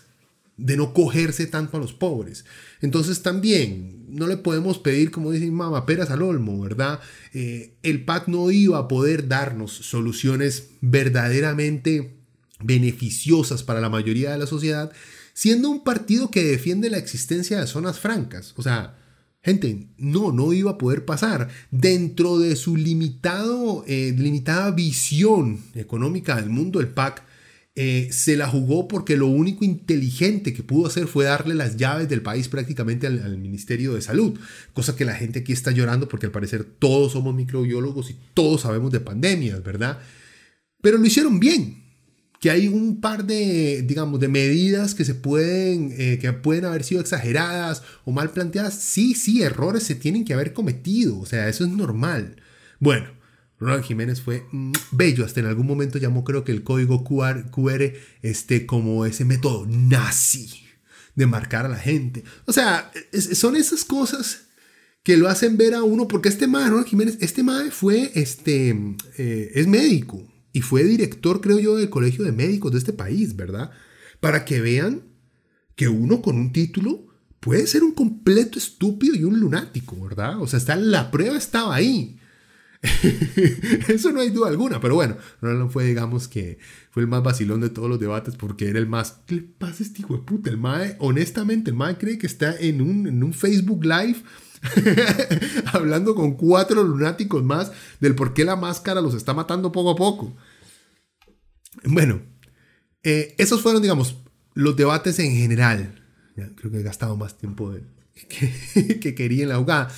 de no cogerse tanto a los pobres. Entonces también no le podemos pedir, como dicen mamá, peras al olmo, ¿verdad? Eh, el PAC no iba a poder darnos soluciones verdaderamente beneficiosas para la mayoría de la sociedad, siendo un partido que defiende la existencia de zonas francas. O sea, Gente, no, no iba a poder pasar. Dentro de su limitado, eh, limitada visión económica del mundo, el PAC eh, se la jugó porque lo único inteligente que pudo hacer fue darle las llaves del país prácticamente al, al, Ministerio de Salud. Cosa que la gente aquí está llorando porque al parecer todos somos microbiólogos y todos sabemos de pandemias, ¿verdad? Pero lo hicieron bien que hay un par de, digamos, de medidas que se pueden, eh, que pueden haber sido exageradas o mal planteadas. Sí, sí, errores se tienen que haber cometido, o sea, eso es normal. Bueno, Ronald Jiménez fue mm, bello, hasta en algún momento llamó creo que el código QR, QR este, como ese método nazi de marcar a la gente. O sea, son esas cosas que lo hacen ver a uno, porque este madre, Ronald Jiménez, este madre fue, este, eh, es médico, y fue director, creo yo, del Colegio de Médicos de este país, ¿verdad? Para que vean que uno con un título puede ser un completo estúpido y un lunático, ¿verdad? O sea, está, la prueba estaba ahí. *laughs* Eso no hay duda alguna, pero bueno, no fue, digamos que fue el más vacilón de todos los debates porque era el más. ¿Qué le pasa a este hijo de puta? El Mae, honestamente, el Mae cree que está en un, en un Facebook Live *laughs* hablando con cuatro lunáticos más del por qué la máscara los está matando poco a poco. Bueno, eh, esos fueron, digamos, los debates en general. creo que he gastado más tiempo que, *laughs* que quería en la jugada.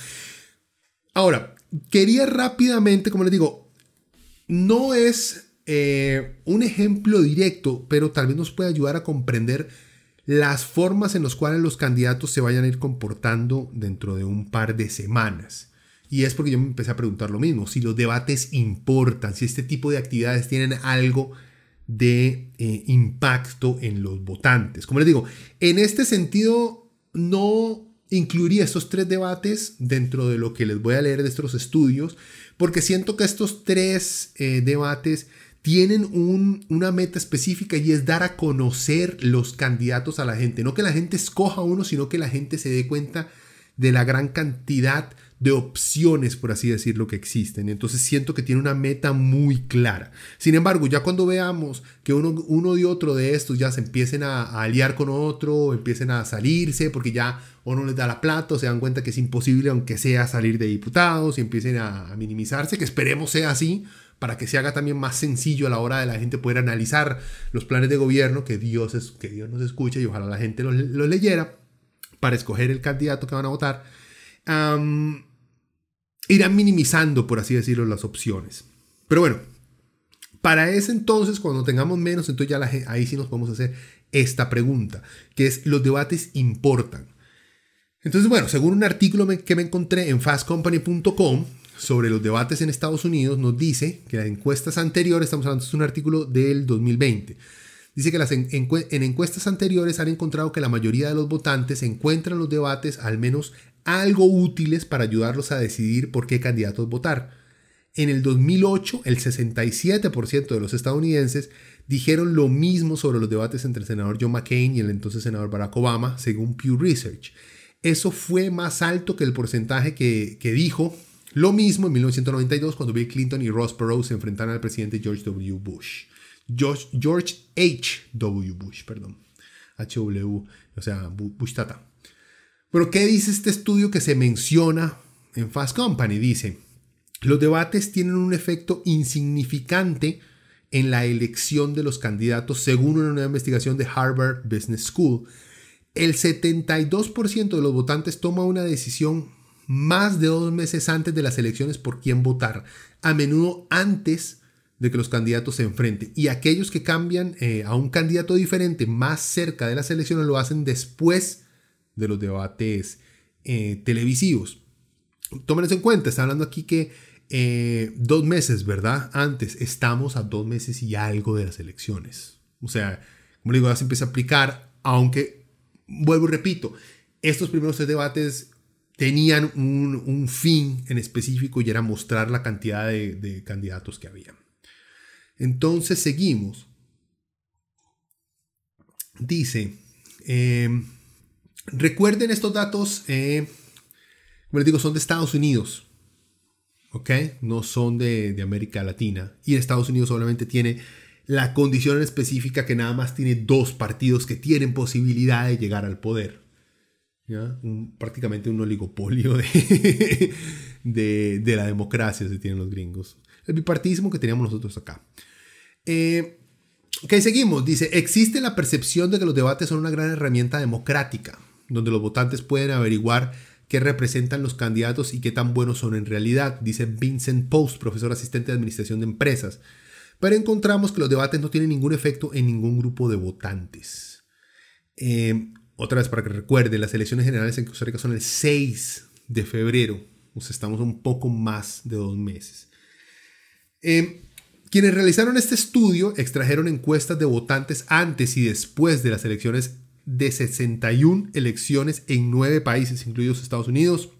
Ahora, quería rápidamente, como les digo, no es eh, un ejemplo directo, pero tal vez nos puede ayudar a comprender las formas en las cuales los candidatos se vayan a ir comportando dentro de un par de semanas. Y es porque yo me empecé a preguntar lo mismo, si los debates importan, si este tipo de actividades tienen algo de eh, impacto en los votantes. Como les digo, en este sentido no incluiría estos tres debates dentro de lo que les voy a leer de estos estudios, porque siento que estos tres eh, debates tienen una meta específica y es dar a conocer los candidatos a la gente. No que la gente escoja uno, sino que la gente se dé cuenta de la gran cantidad de opciones, por así decirlo, que existen. Entonces siento que tiene una meta muy clara. Sin embargo, ya cuando veamos que uno, uno y otro de estos ya se empiecen a, aliar con otro, empiecen a salirse, porque ya o no les da la plata, o se dan cuenta que es imposible, aunque sea salir de diputados, y empiecen a, a minimizarse, que esperemos sea así, para que se haga también más sencillo a la hora de la gente poder analizar los planes de gobierno, que Dios, es, que Dios nos escuche y ojalá la gente los, leyera para escoger el candidato que van a votar irán minimizando, por así decirlo, las opciones. Pero bueno, para ese entonces, cuando tengamos menos, entonces ya ahí sí nos podemos hacer esta pregunta, que es, ¿los debates importan? Entonces, bueno, según un artículo que me encontré en fastcompany.com sobre los debates en Estados Unidos, nos dice que las encuestas anteriores, estamos hablando de un artículo del 2020, dice que las en, en encuestas anteriores han encontrado que la mayoría de los votantes encuentran los debates al menos algo útiles para ayudarlos a decidir por qué candidatos votar. En el 2008, el 67% de los estadounidenses dijeron lo mismo sobre los debates entre el senador John McCain y el entonces senador Barack Obama, según Pew Research. Eso fue más alto que el porcentaje que, dijo lo mismo en 1992 cuando Bill Clinton y Ross Perot se enfrentaron al presidente George W. Bush. George, George H. W. Bush, perdón. HW, o sea, Bush Tata. Pero, ¿qué dice este estudio que se menciona en Fast Company? Dice, los debates tienen un efecto insignificante en la elección de los candidatos según una nueva investigación de Harvard Business School. El 72% de los votantes toma una decisión más de dos meses antes de las elecciones por quién votar, a menudo antes de que los candidatos se enfrenten. Y aquellos que cambian eh, a un candidato diferente más cerca de las elecciones lo hacen después de los debates eh, televisivos. Tomen en cuenta, está hablando aquí que eh, dos meses, ¿verdad? Antes, estamos a dos meses y algo de las elecciones. O sea, como digo, ya se empieza a aplicar, aunque, vuelvo y repito, estos primeros tres debates tenían un, fin en específico y era mostrar la cantidad de, candidatos que había. Entonces seguimos. Dice, eh, Recuerden estos datos, eh, como les digo, son de Estados Unidos, ¿ok? No son de, América Latina. Y Estados Unidos solamente tiene la condición específica que nada más tiene dos partidos que tienen posibilidad de llegar al poder. Prácticamente un oligopolio de, *laughs* de, la democracia se tienen los gringos. El bipartidismo que teníamos nosotros acá. Eh, ok, seguimos. Dice, existe la percepción de que los debates son una gran herramienta democrática donde los votantes pueden averiguar qué representan los candidatos y qué tan buenos son en realidad, dice Vincent Post, profesor asistente de Administración de Empresas. Pero encontramos que los debates no tienen ningún efecto en ningún grupo de votantes. Eh, otra vez para que recuerden, las elecciones generales en Costa Rica son el 6 de febrero, o sea, estamos un poco más de dos meses. Eh, quienes realizaron este estudio extrajeron encuestas de votantes antes y después de las elecciones de 61 elecciones en nueve países, incluidos Estados Unidos,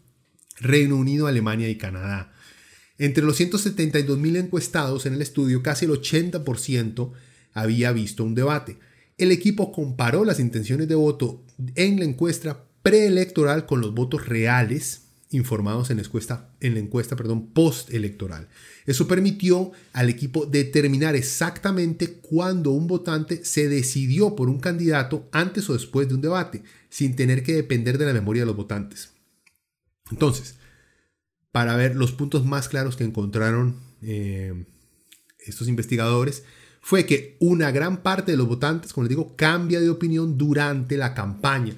Reino Unido, Alemania y Canadá. Entre los 172 mil encuestados en el estudio, casi el 80% había visto un debate. El equipo comparó las intenciones de voto en la encuesta preelectoral con los votos reales informados en la encuesta, en la encuesta perdón, post-electoral. Eso permitió al equipo determinar exactamente cuándo un votante se decidió por un candidato antes o después de un debate, sin tener que depender de la memoria de los votantes. Entonces, para ver los puntos más claros que encontraron eh, estos investigadores, fue que una gran parte de los votantes, como les digo, cambia de opinión durante la campaña.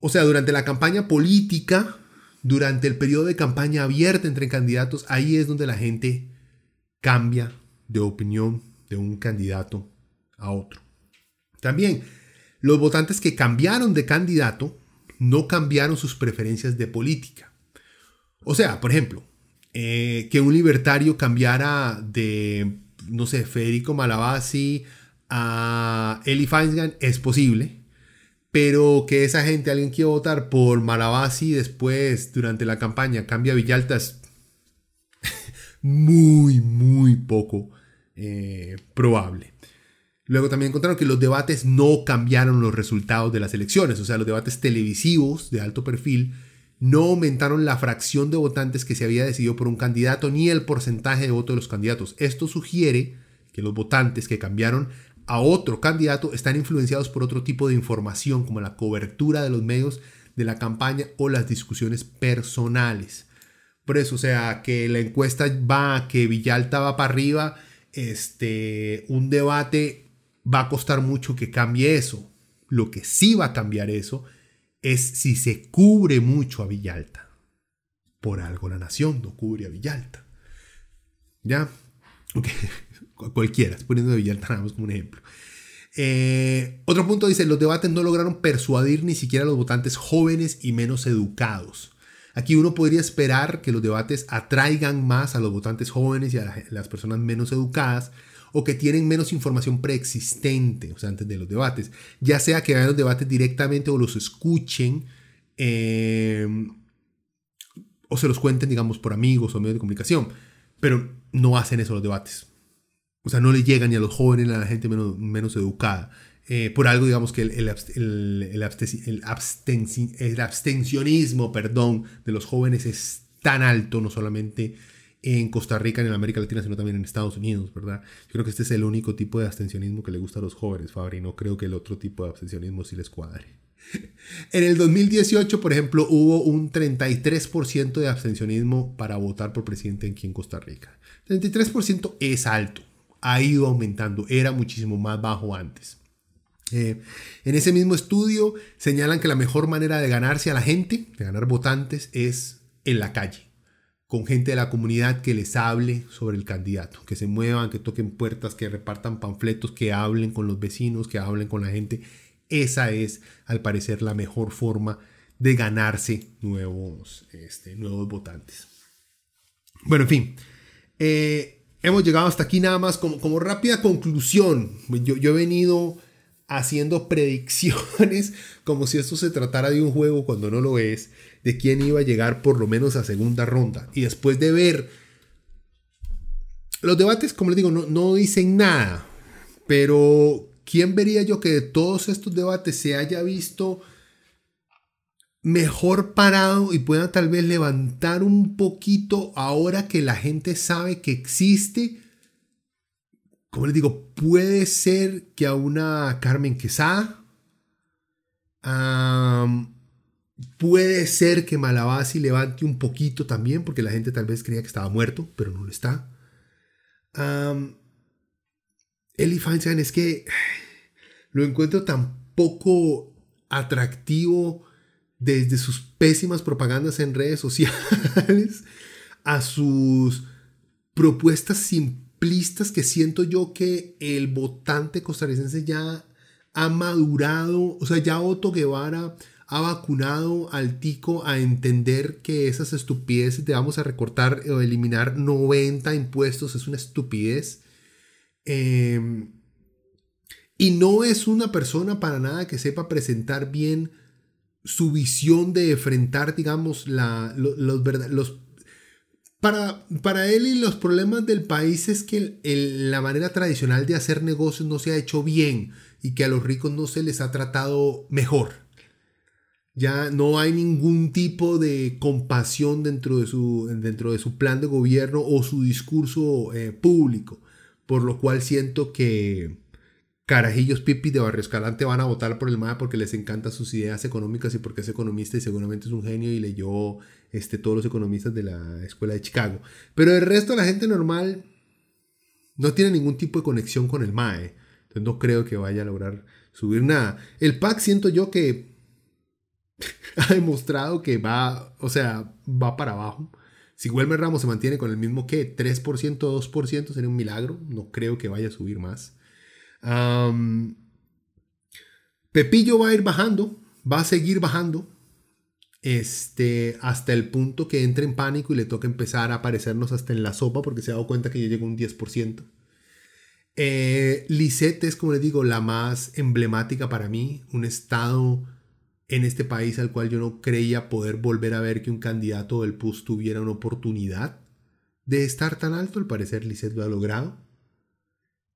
O sea, durante la campaña política, durante el periodo de campaña abierta entre candidatos, ahí es donde la gente cambia de opinión de un candidato a otro. También, los votantes que cambiaron de candidato no cambiaron sus preferencias de política. O sea, por ejemplo, eh, que un libertario cambiara de, no sé, Federico Malabasi a Eli Feinsgan es posible, pero que esa gente, alguien quiera votar por Malabasi después, durante la campaña, cambia a Villalta es *laughs* muy, muy poco eh, probable. Luego también encontraron que los debates no cambiaron los resultados de las elecciones, o sea, los debates televisivos de alto perfil no aumentaron la fracción de votantes que se había decidido por un candidato ni el porcentaje de voto de los candidatos. Esto sugiere que los votantes que cambiaron a otro candidato están influenciados por otro tipo de información como la cobertura de los medios de la campaña o las discusiones personales. Por eso, o sea, que la encuesta va, que Villalta va para arriba, este, un debate va a costar mucho que cambie eso. Lo que sí va a cambiar eso es si se cubre mucho a Villalta. Por algo la nación no cubre a Villalta. ¿Ya? Ok *laughs* cualquiera, poniendo de Villalta como un ejemplo. Eh, otro punto dice, los debates no lograron persuadir ni siquiera a los votantes jóvenes y menos educados. Aquí uno podría esperar que los debates atraigan más a los votantes jóvenes y a las personas menos educadas o que tienen menos información preexistente, o sea, antes de los debates, ya sea que vean los debates directamente o los escuchen eh, o se los cuenten, digamos, por amigos o medios de comunicación, pero no hacen eso los debates. O sea, no le llegan ni a los jóvenes ni a la gente menos, educada. Eh, por algo, digamos que el, el, el, abstencionismo perdón, de los jóvenes es tan alto, no solamente en Costa Rica, en América Latina, sino también en Estados Unidos, ¿verdad? Yo creo que este es el único tipo de abstencionismo que le gusta a los jóvenes, Fabri. No creo que el otro tipo de abstencionismo sí les cuadre. *laughs* En el 2018, por ejemplo, hubo un 33% de abstencionismo para votar por presidente aquí en Costa Rica. 33% es alto ha ido aumentando, era muchísimo más bajo antes. Eh, en ese mismo estudio señalan que la mejor manera de ganarse a la gente, de ganar votantes, es en la calle, con gente de la comunidad que les hable sobre el candidato, que se muevan, que toquen puertas, que repartan panfletos, que hablen con los vecinos, que hablen con la gente. Esa es, al parecer, la mejor forma de ganarse nuevos, este, nuevos votantes. Bueno, en fin. Eh, hemos llegado hasta aquí nada más como, como rápida conclusión. Yo, yo he venido haciendo predicciones *laughs* como si esto se tratara de un juego cuando no lo es, de quién iba a llegar por lo menos a segunda ronda. Y después de ver los debates, como les digo, no, no dicen nada, pero ¿quién vería yo que de todos estos debates se haya visto mejor parado y pueda tal vez levantar un poquito ahora que la gente sabe que existe. Como les digo, puede ser que a una Carmen Quesada. Puede ser que Malabasi levante un poquito también, porque la gente tal vez creía que estaba muerto, pero no lo está. Um, Eli Feinstein es que lo encuentro tan poco atractivo desde sus pésimas propagandas en redes sociales *laughs* a sus propuestas simplistas que siento yo que el votante costarricense ya ha madurado, o sea, ya Otto Guevara ha vacunado al tico a entender que esas estupideces de vamos a recortar o eliminar 90 impuestos es una estupidez. Em, y no es una persona para nada que sepa presentar bien su visión de enfrentar, digamos, la, los, los, para, para él y los problemas del país es que la manera tradicional de hacer negocios no se ha hecho bien y que a los ricos no se les ha tratado mejor. Ya no hay ningún tipo de compasión dentro de su, dentro de su plan de gobierno o su discurso eh, público, por lo cual siento que carajillos pipis de Barrio Escalante van a votar por el MAE porque les encantan sus ideas económicas y porque es economista y seguramente es un genio y leyó este, todos los economistas de la escuela de Chicago. Pero el resto de la gente normal no tiene ningún tipo de conexión con el MAE. Entonces no creo que vaya a lograr subir nada. El PAC siento yo que *laughs* ha demostrado que va, o sea, va para abajo. Si Wilmer Ramos se mantiene con el mismo que 3%, 2% sería un milagro. No creo que vaya a subir más. Pepillo va a ir bajando, va a seguir bajando. Este, hasta el punto que entre en pánico y le toca empezar a aparecernos hasta en la sopa porque se ha dado cuenta que ya llegó un 10%. Eh, Lisette es, como les digo, la más emblemática para mí. Un estado en este país al cual yo no creía poder volver a ver que un candidato del PUS tuviera una oportunidad de estar tan alto. Al parecer, Lisset lo ha logrado.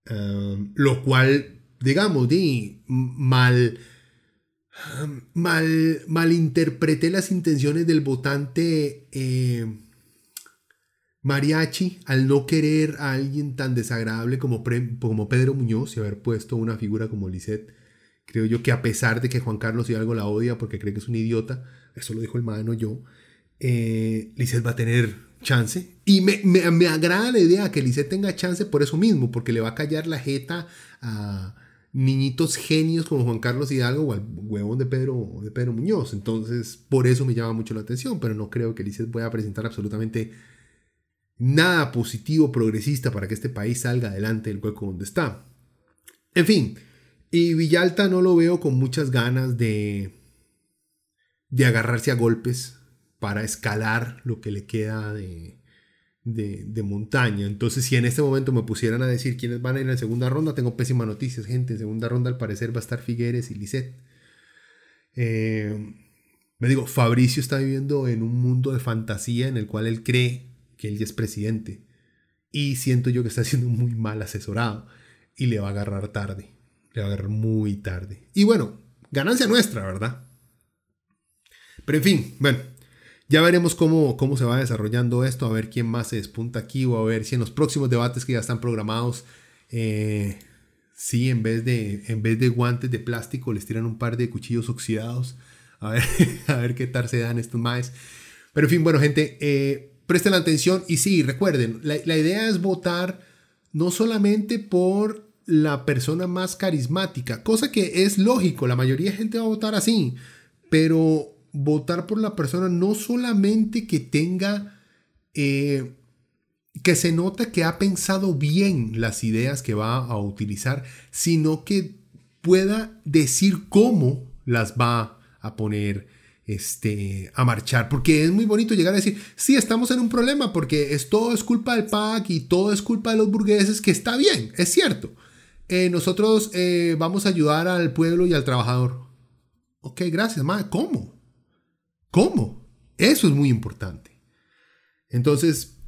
lo cual, digamos, di, mal, mal, malinterpreté las intenciones del votante eh, mariachi al no querer a alguien tan desagradable como, como Pedro Muñoz y haber puesto una figura como Lisset Creo yo que a pesar de que Juan Carlos y algo la odia porque cree que es un idiota, eso lo dijo el mano yo, eh, va a tener chance. Y me, me, agrada la idea que Lisset tenga chance por eso mismo, porque le va a callar la jeta a niñitos genios como Juan Carlos Hidalgo o al huevón de Pedro, de Pedro Muñoz. Entonces, por eso me llama mucho la atención, pero no creo que Lisset pueda presentar absolutamente nada positivo, progresista para que este país salga adelante del hueco donde está. En fin, y Villalta no lo veo con muchas ganas de, de agarrarse a golpes para escalar lo que le queda de, de, montaña. Entonces, si en este momento me pusieran a decir quiénes van a ir en la segunda ronda, tengo pésimas noticias, gente. En segunda ronda, al parecer, va a estar Figueres y Lisset. Eh, me digo, Fabricio está viviendo en un mundo de fantasía en el cual él cree que él ya es presidente. Y siento yo que está siendo muy mal asesorado y le va a agarrar tarde. Le va a agarrar muy tarde. Y bueno, ganancia nuestra, ¿verdad? Pero en fin, bueno, ya veremos cómo, cómo se va desarrollando esto, a ver quién más se despunta aquí o a ver si en los próximos debates que ya están programados, eh, sí, en vez, de, en vez de guantes de plástico les tiran un par de cuchillos oxidados. A ver, *laughs* a ver qué tal se dan estos más. Pero en fin, bueno, gente, eh, presten atención y sí, recuerden, la idea es votar no solamente por la persona más carismática, cosa que es lógico, la mayoría de gente va a votar así, pero votar por la persona no solamente que tenga, eh, que se nota que ha pensado bien las ideas que va a utilizar, sino que pueda decir cómo las va a poner este, a marchar, porque es muy bonito llegar a decir, sí, estamos en un problema, porque es, todo es culpa del PAC y todo es culpa de los burgueses, que está bien, es cierto, eh, nosotros eh, vamos a ayudar al pueblo y al trabajador. Ok, gracias, madre. ¿Cómo? ¿Cómo? Eso es muy importante. Entonces,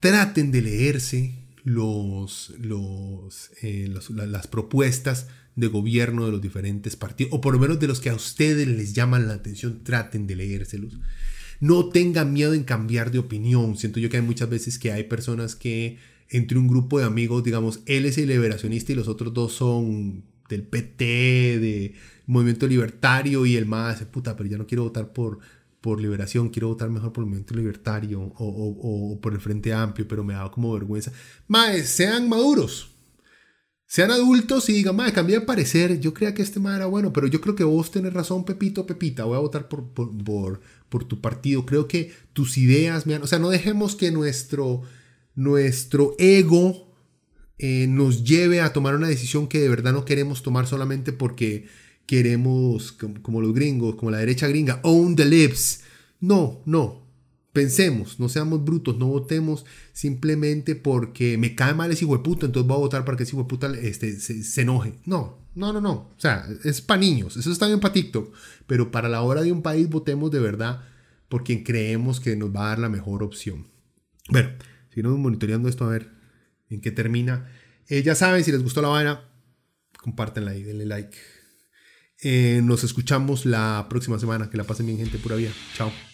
traten de leerse los, los, eh, las propuestas de gobierno de los diferentes partidos, o por lo menos de los que a ustedes les llaman la atención, traten de leérselos. No tengan miedo en cambiar de opinión. Siento yo que hay muchas veces que hay personas que entre un grupo de amigos, digamos, él es el liberacionista y los otros dos son del PT, de Movimiento Libertario y el más, puta, pero ya no quiero votar por, por liberación, quiero votar mejor por el Movimiento Libertario o, por el Frente Amplio, pero me da como vergüenza. Más, sean maduros. Sean adultos y digan, madre, cambié de parecer. Yo creía que este madre era bueno, pero yo creo que vos tenés razón, Pepito, Pepita. Voy a votar por, por, por tu partido. Creo que tus ideas me han... O sea, no dejemos que nuestro nuestro ego eh, nos lleve a tomar una decisión que de verdad no queremos tomar solamente porque queremos, como, los gringos, como la derecha gringa, own the lips. No, no. Pensemos, no seamos brutos, no votemos simplemente porque me cae mal ese hijo de puta, entonces voy a votar para que ese hijo de puta este, se, enoje. No, no, no, no. O sea, es para niños, eso está bien para TikTok. Pero para la hora de un país votemos de verdad por quien creemos que nos va a dar la mejor opción. Bueno, Sigamos monitoreando esto a ver en qué termina. Eh, ya saben, si les gustó la vaina, compártenla y denle like. Eh, nos escuchamos la próxima semana. Que la pasen bien, gente. Pura vida. Chao.